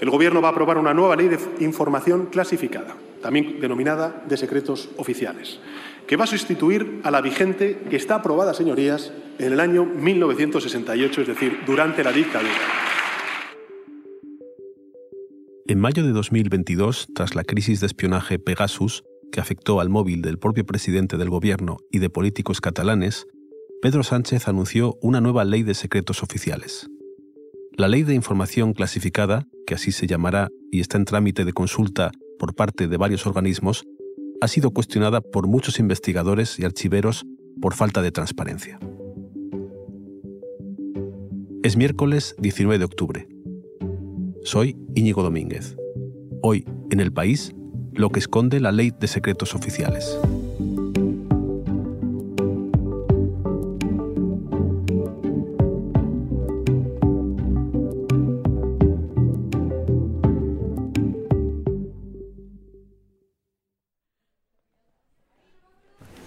El Gobierno va a aprobar una nueva ley de información clasificada, también denominada de secretos oficiales, que va a sustituir a la vigente que está aprobada, señorías, en el año 1968, es decir, durante la dictadura. En mayo de 2022, tras la crisis de espionaje Pegasus, que afectó al móvil del propio presidente del gobierno y de políticos catalanes, Pedro Sánchez anunció una nueva ley de secretos oficiales. La Ley de Información Clasificada, que así se llamará y está en trámite de consulta por parte de varios organismos, ha sido cuestionada por muchos investigadores y archiveros por falta de transparencia. Es miércoles 19 de octubre. Soy Íñigo Domínguez. Hoy, en el país, lo que esconde la Ley de Secretos Oficiales.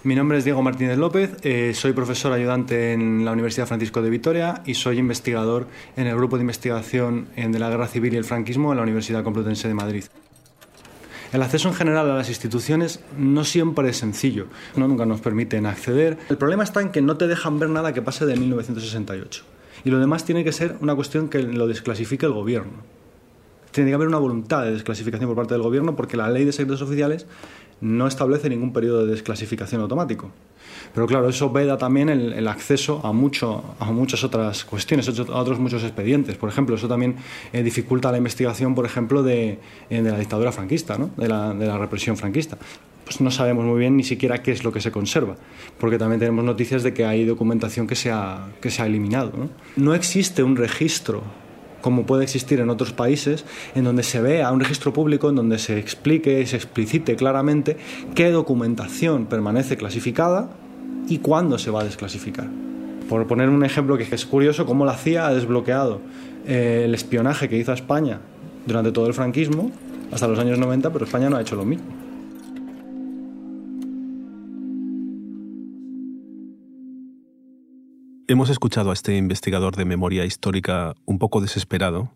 Mi nombre es Diego Martínez López, eh, soy profesor ayudante en la Universidad Francisco de Vitoria y soy investigador en el grupo de investigación de la Guerra Civil y el Franquismo en la Universidad Complutense de Madrid. El acceso en general a las instituciones no siempre es sencillo, no nunca nos permiten acceder. El problema está en que no te dejan ver nada que pase de 1968 y lo demás tiene que ser una cuestión que lo desclasifique el gobierno. Tiene que haber una voluntad de desclasificación por parte del gobierno porque la ley de secretos oficiales no establece ningún periodo de desclasificación automático. Pero claro, eso veda también el, acceso a, mucho, a muchas otras cuestiones, a otros muchos expedientes. Por ejemplo, eso también eh, dificulta la investigación, por ejemplo, de, eh, la dictadura franquista, ¿no? de, la, represión franquista pues no sabemos muy bien ni siquiera qué es lo que se conserva, porque también tenemos noticias de que hay documentación que se ha, que se ha eliminado. no existe un registro como puede existir en otros países, en donde se vea un registro público, en donde se explique y se explicite claramente qué documentación permanece clasificada y cuándo se va a desclasificar. Por poner un ejemplo que es curioso, cómo la CIA ha desbloqueado eh, el espionaje que hizo España durante todo el franquismo, hasta los años 90, pero España no ha hecho lo mismo. Hemos escuchado a este investigador de memoria histórica un poco desesperado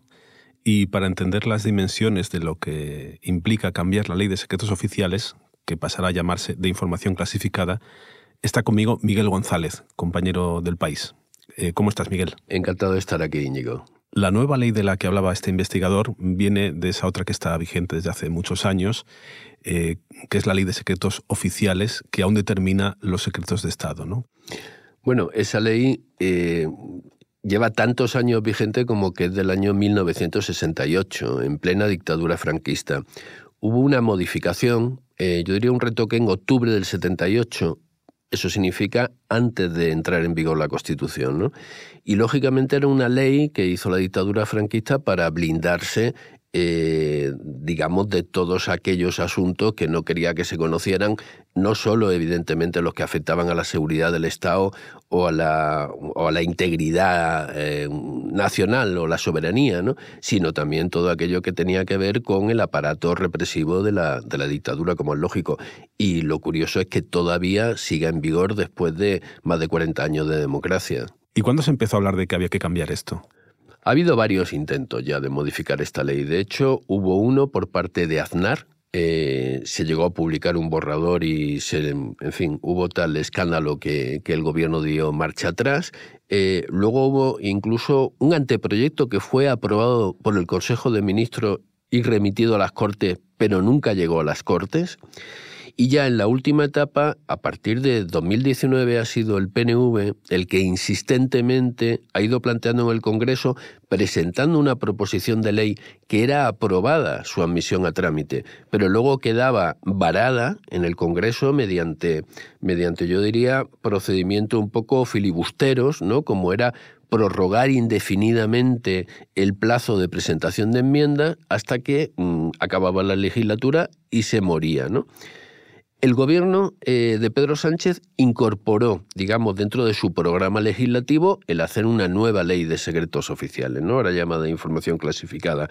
y para entender las dimensiones de lo que implica cambiar la ley de secretos oficiales, que pasará a llamarse de información clasificada, está conmigo Miguel González, compañero del país. Eh, ¿Cómo estás, Miguel? Encantado de estar aquí, Íñigo. La nueva ley de la que hablaba este investigador viene de esa otra que está vigente desde hace muchos años, eh, que es la ley de secretos oficiales, que aún determina los secretos de Estado, ¿no? Bueno, esa ley eh, lleva tantos años vigente como que es del año 1968, en plena dictadura franquista. Hubo una modificación, eh, yo diría un retoque en octubre del 78, eso significa antes de entrar en vigor la Constitución. ¿no? Y lógicamente era una ley que hizo la dictadura franquista para blindarse eh, digamos, de todos aquellos asuntos que no quería que se conocieran, no solo evidentemente los que afectaban a la seguridad del Estado o a la, o a la integridad eh, nacional o la soberanía, ¿no? sino también todo aquello que tenía que ver con el aparato represivo de la, de la dictadura, como es lógico. Y lo curioso es que todavía siga en vigor después de más de 40 años de democracia. ¿Y cuándo se empezó a hablar de que había que cambiar esto? Ha habido varios intentos ya de modificar esta ley. De hecho, hubo uno por parte de Aznar. Eh, se llegó a publicar un borrador y, se, en fin, hubo tal escándalo que, el gobierno dio marcha atrás. Eh, luego hubo incluso un anteproyecto que fue aprobado por el Consejo de Ministros y remitido a las Cortes, pero nunca llegó a las Cortes. Y ya en la última etapa, a partir de 2019, ha sido el PNV el que insistentemente ha ido planteando en el Congreso, presentando una proposición de ley que era aprobada su admisión a trámite, pero luego quedaba varada en el Congreso mediante, mediante yo diría, procedimientos un poco filibusteros, ¿no? Como era prorrogar indefinidamente el plazo de presentación de enmiendas hasta que mm, acababa la legislatura y se moría, ¿no? El gobierno eh, de Pedro Sánchez incorporó, digamos, dentro de su programa legislativo el hacer una nueva ley de secretos oficiales, ¿no? ahora llamada información clasificada.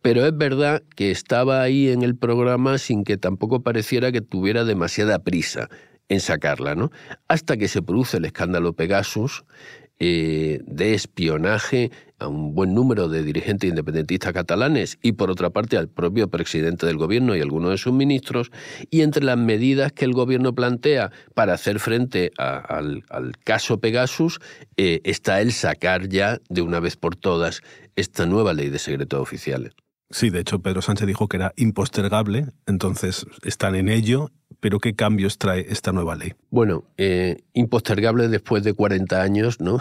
Pero es verdad que estaba ahí en el programa sin que tampoco pareciera que tuviera demasiada prisa en sacarla, ¿no? Hasta que se produce el escándalo Pegasus, eh, de espionaje a un buen número de dirigentes independentistas catalanes y por otra parte al propio presidente del gobierno y algunos de sus ministros, y entre las medidas que el gobierno plantea para hacer frente al, caso Pegasus eh, está el sacar ya de una vez por todas esta nueva ley de secretos oficiales. Sí, de hecho Pedro Sánchez dijo que era impostergable, entonces están en ello, pero ¿qué cambios trae esta nueva ley? Bueno, eh, impostergable después de 40 años, ¿no?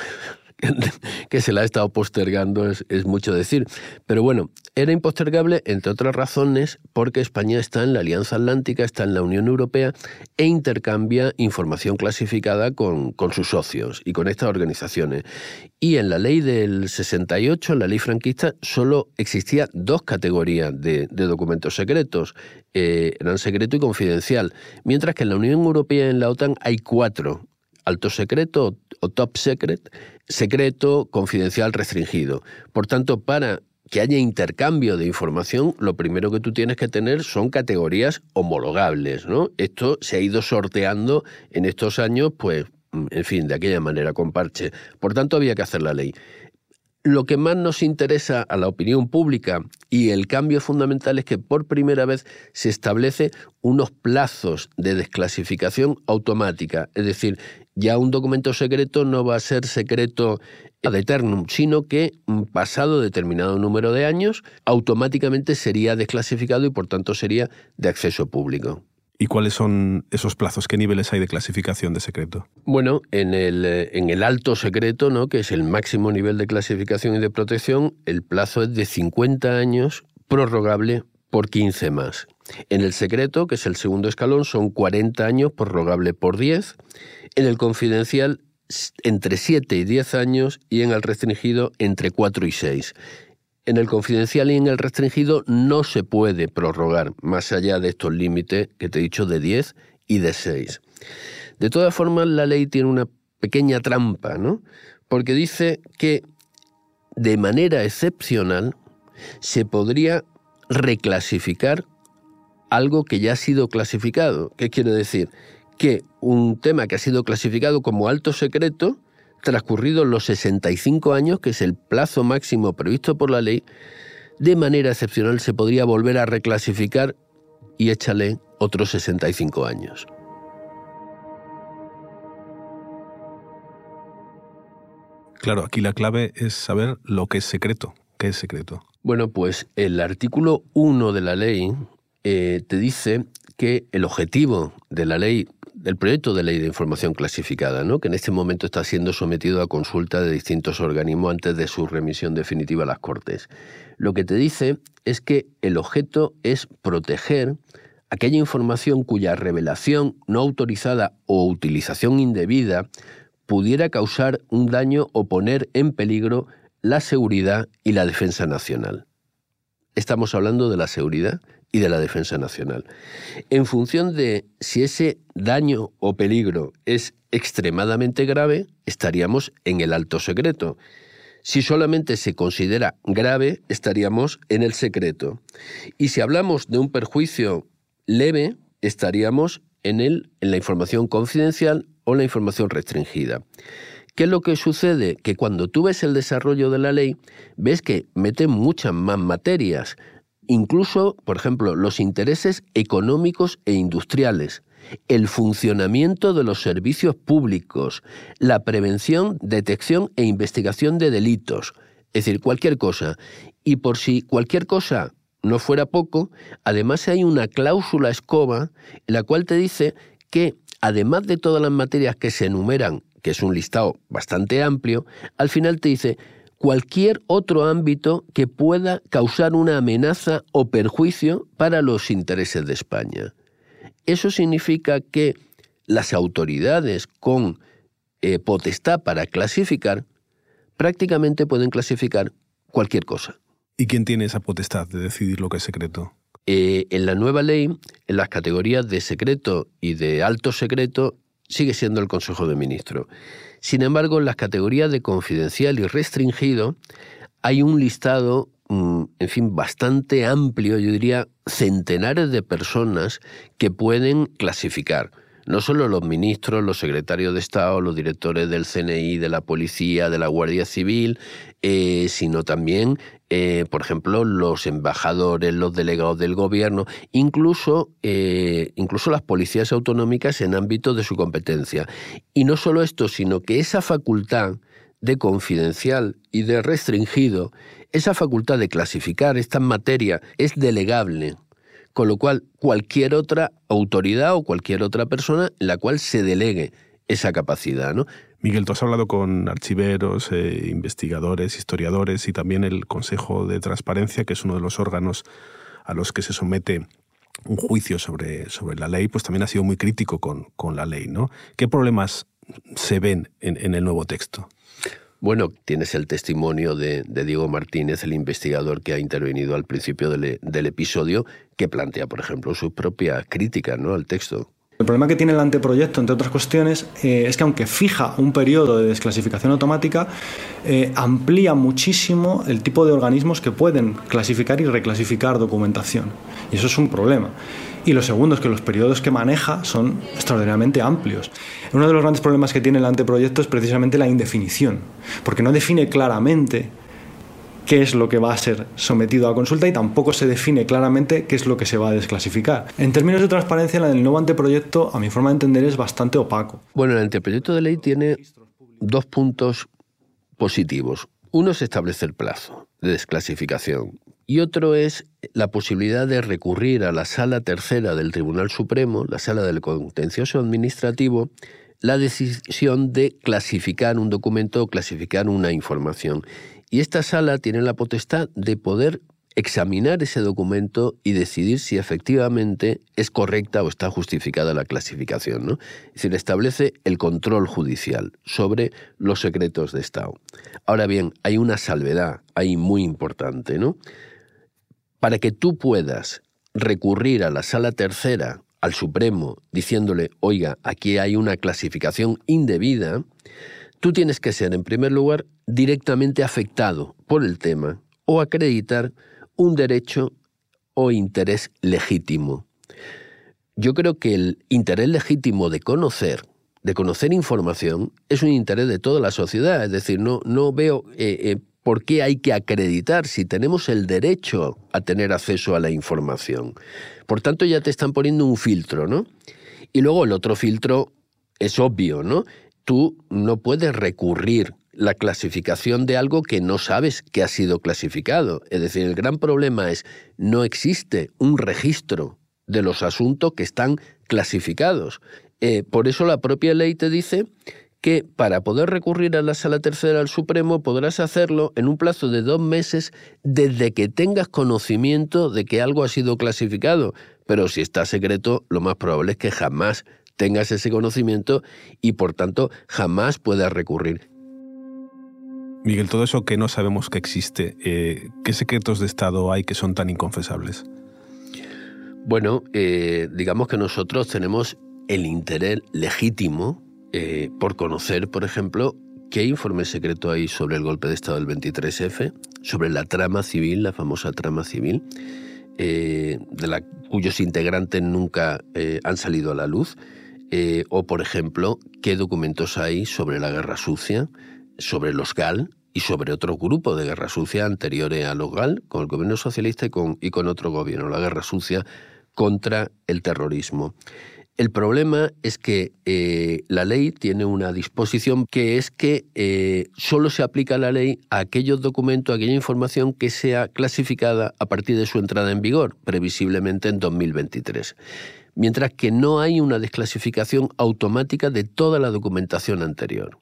que se la ha estado postergando es, mucho decir. Pero bueno, era impostergable, entre otras razones, porque España está en la Alianza Atlántica, está en la Unión Europea e intercambia información clasificada con, sus socios y con estas organizaciones. Y en la ley del 68, en la ley franquista, solo existía dos categorías de, documentos secretos. Eh, eran secreto y confidencial, mientras que en la Unión Europea y en la OTAN hay cuatro alto secreto o top secret, secreto, confidencial, restringido. Por tanto, para que haya intercambio de información, lo primero que tú tienes que tener son categorías homologables, ¿no? Esto se ha ido sorteando en estos años, pues, en fin, de aquella manera, con parche. Por tanto, había que hacer la ley. Lo que más nos interesa a la opinión pública y el cambio fundamental es que por primera vez se establece unos plazos de desclasificación automática, es decir, ya un documento secreto no va a ser secreto ad eternum, sino que mm, pasado determinado número de años, automáticamente sería desclasificado y por tanto sería de acceso público. ¿Y cuáles son esos plazos? ¿Qué niveles hay de clasificación de secreto? Bueno, en el, eh, en el alto secreto, ¿no? que es el máximo nivel de clasificación y de protección, el plazo es de 50 años, prorrogable por 15 más. En el secreto, que es el segundo escalón, son 40 años, prorrogable por 10 en el confidencial entre 7 y 10 años y en el restringido entre 4 y 6. En el confidencial y en el restringido no se puede prorrogar más allá de estos límites que te he dicho de 10 y de 6. De todas formas, la ley tiene una pequeña trampa, ¿no? Porque dice que de manera excepcional se podría reclasificar algo que ya ha sido clasificado. ¿Qué quiere decir? que un tema que ha sido clasificado como alto secreto, transcurridos los 65 años, que es el plazo máximo previsto por la ley, de manera excepcional se podría volver a reclasificar y échale otros 65 años. Claro, aquí la clave es saber lo que es secreto. ¿Qué es secreto? Bueno, pues el artículo 1 de la ley eh, te dice que el objetivo de la ley del proyecto de ley de información clasificada, ¿no? que en este momento está siendo sometido a consulta de distintos organismos antes de su remisión definitiva a las Cortes. Lo que te dice es que el objeto es proteger aquella información cuya revelación no autorizada o utilización indebida pudiera causar un daño o poner en peligro la seguridad y la defensa nacional. Estamos hablando de la seguridad y de la defensa nacional. En función de si ese daño o peligro es extremadamente grave, estaríamos en el alto secreto. Si solamente se considera grave, estaríamos en el secreto. Y si hablamos de un perjuicio leve, estaríamos en, el, en la información confidencial o la información restringida. ¿Qué es lo que sucede? Que cuando tú ves el desarrollo de la ley, ves que mete muchas más materias, incluso, por ejemplo, los intereses económicos e industriales, el funcionamiento de los servicios públicos, la prevención, detección e investigación de delitos, es decir, cualquier cosa. Y por si cualquier cosa no fuera poco, además hay una cláusula escoba en la cual te dice que, además de todas las materias que se enumeran, que es un listado bastante amplio, al final te dice, cualquier otro ámbito que pueda causar una amenaza o perjuicio para los intereses de España. Eso significa que las autoridades con eh, potestad para clasificar prácticamente pueden clasificar cualquier cosa. ¿Y quién tiene esa potestad de decidir lo que es secreto? Eh, en la nueva ley, en las categorías de secreto y de alto secreto, sigue siendo el Consejo de Ministros. Sin embargo, en las categorías de confidencial y restringido hay un listado, mm, en fin, bastante amplio, yo diría centenares de personas que pueden clasificar. No solo los ministros, los secretarios de Estado, los directores del CNI, de la policía, de la Guardia Civil, eh, sino también, eh, por ejemplo, los embajadores, los delegados del gobierno, incluso, eh, incluso las policías autonómicas en ámbitos de su competencia. Y no solo esto, sino que esa facultad de confidencial y de restringido, esa facultad de clasificar esta materia es delegable con lo cual cualquier otra autoridad o cualquier otra persona en la cual se delegue esa capacidad, ¿no? Miguel, tú has hablado con archiveros, eh, investigadores, historiadores y también el Consejo de Transparencia, que es uno de los órganos a los que se somete un juicio sobre, sobre la ley, pues también ha sido muy crítico con, con la ley, ¿no? ¿Qué problemas se ven en, en el nuevo texto? Bueno, tienes el testimonio de, Diego Martínez, el investigador que ha intervenido al principio del, episodio, que plantea, por ejemplo, su propia crítica ¿no? al texto. El problema que tiene el anteproyecto, entre otras cuestiones, eh, es que aunque fija un periodo de desclasificación automática, eh, amplía muchísimo el tipo de organismos que pueden clasificar y reclasificar documentación. Y eso es un problema. Y lo segundo es que los periodos que maneja son extraordinariamente amplios. Uno de los grandes problemas que tiene el anteproyecto es precisamente la indefinición, porque no define claramente qué es lo que va a ser sometido a consulta y tampoco se define claramente qué es lo que se va a desclasificar. En términos de transparencia, el nuevo anteproyecto, a mi forma de entender, es bastante opaco. Bueno, el anteproyecto de ley tiene dos puntos positivos. Uno es establecer plazo de desclasificación y otro es la posibilidad de recurrir a la sala tercera del Tribunal Supremo, la sala del contencioso administrativo, la decisión de clasificar un documento o clasificar una información. Y esta sala tiene la potestad de poder examinar ese documento y decidir si efectivamente es correcta o está justificada la clasificación. ¿no? Es decir, establece el control judicial sobre los secretos de Estado. Ahora bien, hay una salvedad ahí muy importante, ¿no? Para que tú puedas recurrir a la sala tercera, al Supremo, diciéndole, oiga, aquí hay una clasificación indebida, tú tienes que ser, en primer lugar, directamente afectado por el tema o acreditar un derecho o interés legítimo. Yo creo que el interés legítimo de conocer, de conocer información, es un interés de toda la sociedad. Es decir, no, no veo eh, eh, por qué hay que acreditar si tenemos el derecho a tener acceso a la información. Por tanto, ya te están poniendo un filtro, ¿no? Y luego el otro filtro es obvio, ¿no? Tú no puedes recurrir la clasificación de algo que no sabes que ha sido clasificado. Es decir, el gran problema es no existe un registro de los asuntos que están clasificados. Eh, por eso la propia ley te dice que para poder recurrir a la Sala Tercera al Supremo podrás hacerlo en un plazo de dos meses desde que tengas conocimiento de que algo ha sido clasificado. Pero si está secreto, lo más probable es que jamás tengas ese conocimiento y por tanto jamás puedas recurrir. Miguel, todo eso que no sabemos que existe, eh, ¿qué secretos de Estado hay que son tan inconfesables? Bueno, eh, digamos que nosotros tenemos el interés legítimo eh, por conocer, por ejemplo, qué informe secreto hay sobre el golpe de Estado del 23F, sobre la trama civil, la famosa trama civil, de la, cuyos integrantes nunca han salido a la luz, o por ejemplo, qué documentos hay sobre la guerra sucia, sobre los GAL y sobre otro grupo de guerra sucia anteriores a los GAL, con el gobierno socialista y con, y con otro gobierno, la guerra sucia contra el terrorismo. El problema es que eh, la ley tiene una disposición que es que eh, solo se aplica la ley a aquellos documentos, a aquella información que sea clasificada a partir de su entrada en vigor, previsiblemente en 2023. Mientras que no hay una desclasificación automática de toda la documentación anterior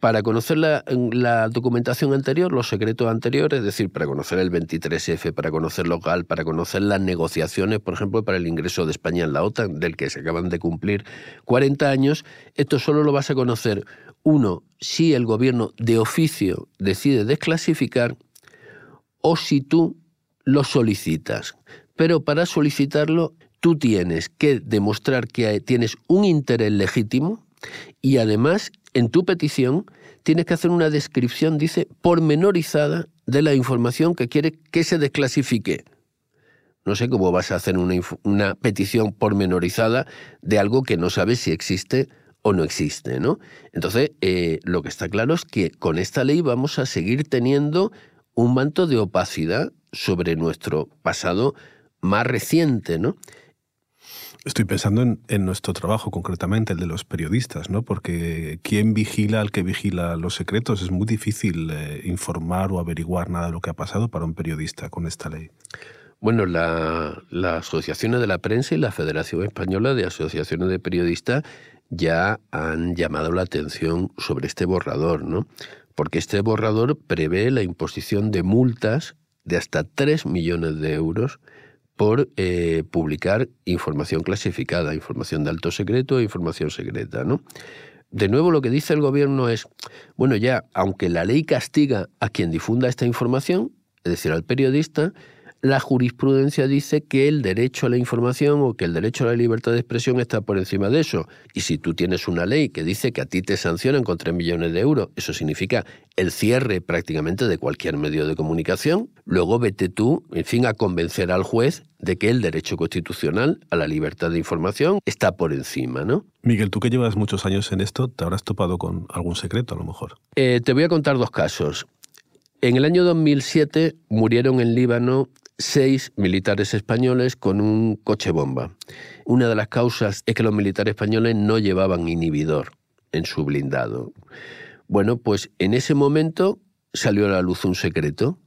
para conocer la, documentación anterior, los secretos anteriores, es decir, para conocer el 23F, para conocer local, para conocer las negociaciones, por ejemplo, para el ingreso de España en la OTAN, del que se acaban de cumplir 40 años, esto solo lo vas a conocer, uno, si el gobierno de oficio decide desclasificar o si tú lo solicitas. Pero para solicitarlo, tú tienes que demostrar que tienes un interés legítimo y además en tu petición tienes que hacer una descripción, dice, pormenorizada de la información que quiere que se desclasifique. No sé cómo vas a hacer una, una petición pormenorizada de algo que no sabes si existe o no existe, ¿no? Entonces, eh, lo que está claro es que con esta ley vamos a seguir teniendo un manto de opacidad sobre nuestro pasado más reciente, ¿no? Estoy pensando en, nuestro trabajo concretamente, el de los periodistas, ¿no? Porque ¿quién vigila al que vigila los secretos? Es muy difícil eh, informar o averiguar nada de lo que ha pasado para un periodista con esta ley. Bueno, la, las asociaciones de la prensa y la Federación Española de Asociaciones de Periodistas ya han llamado la atención sobre este borrador, ¿no? Porque este borrador prevé la imposición de multas de hasta 3 millones de euros por eh, publicar información clasificada, información de alto secreto e información secreta, ¿no? De nuevo lo que dice el gobierno es, bueno, ya, aunque la ley castiga a quien difunda esta información, es decir, al periodista, la jurisprudencia dice que el derecho a la información o que el derecho a la libertad de expresión está por encima de eso. Y si tú tienes una ley que dice que a ti te sancionan con 3 millones de euros, eso significa el cierre prácticamente de cualquier medio de comunicación, luego vete tú, en fin, a convencer al juez de que el derecho constitucional a la libertad de información está por encima, ¿no? Miguel, tú que llevas muchos años en esto, ¿te habrás topado con algún secreto a lo mejor? Eh, te voy a contar dos casos. En el año 2007 murieron en Líbano seis militares españoles con un coche bomba. Una de las causas es que los militares españoles no llevaban inhibidor en su blindado. Bueno, pues en ese momento salió a la luz un secreto,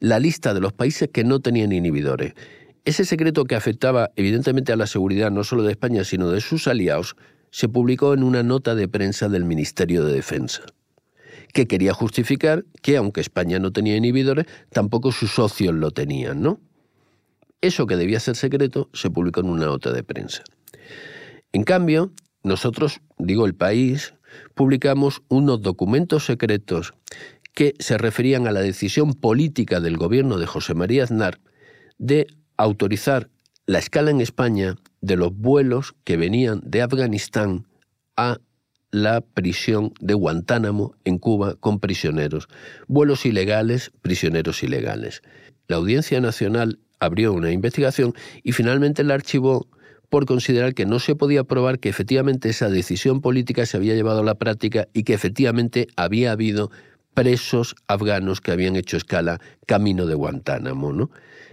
la lista de los países que no tenían inhibidores. Ese secreto que afectaba evidentemente a la seguridad no solo de España, sino de sus aliados, se publicó en una nota de prensa del Ministerio de Defensa que quería justificar que, aunque España no tenía inhibidores, tampoco sus socios lo tenían, ¿no? Eso que debía ser secreto se publicó en una nota de prensa. En cambio, nosotros, digo el país, publicamos unos documentos secretos que se referían a la decisión política del gobierno de José María Aznar de autorizar la escala en España de los vuelos que venían de Afganistán a la prisión de Guantánamo en Cuba con prisioneros, vuelos ilegales, prisioneros ilegales. La Audiencia Nacional abrió una investigación y finalmente la archivó por considerar que no se podía probar que efectivamente esa decisión política se había llevado a la práctica y que efectivamente había habido presos afganos que habían hecho escala camino de Guantánamo. ¿no?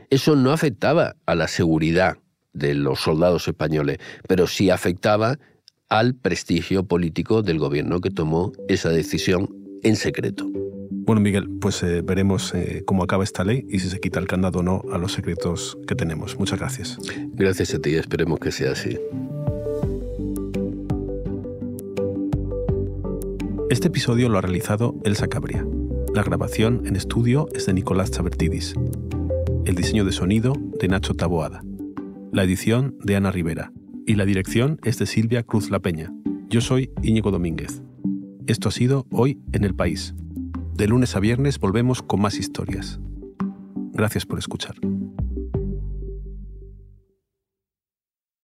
Eso no afectaba a la seguridad de los soldados españoles, pero sí afectaba al prestigio político del gobierno que tomó esa decisión en secreto. Bueno, Miguel, pues eh, veremos eh, cómo acaba esta ley y si se quita el candado o no a los secretos que tenemos. Muchas gracias. Gracias a ti, esperemos que sea así. Este episodio lo ha realizado Elsa Cabria. La grabación en estudio es de Nicolás Chabertidis. El diseño de sonido de Nacho Taboada. La edición de Ana Rivera y la dirección es de Silvia Cruz La Peña. Yo soy Íñigo Domínguez. Esto ha sido Hoy en el País. De lunes a viernes volvemos con más historias. Gracias por escuchar.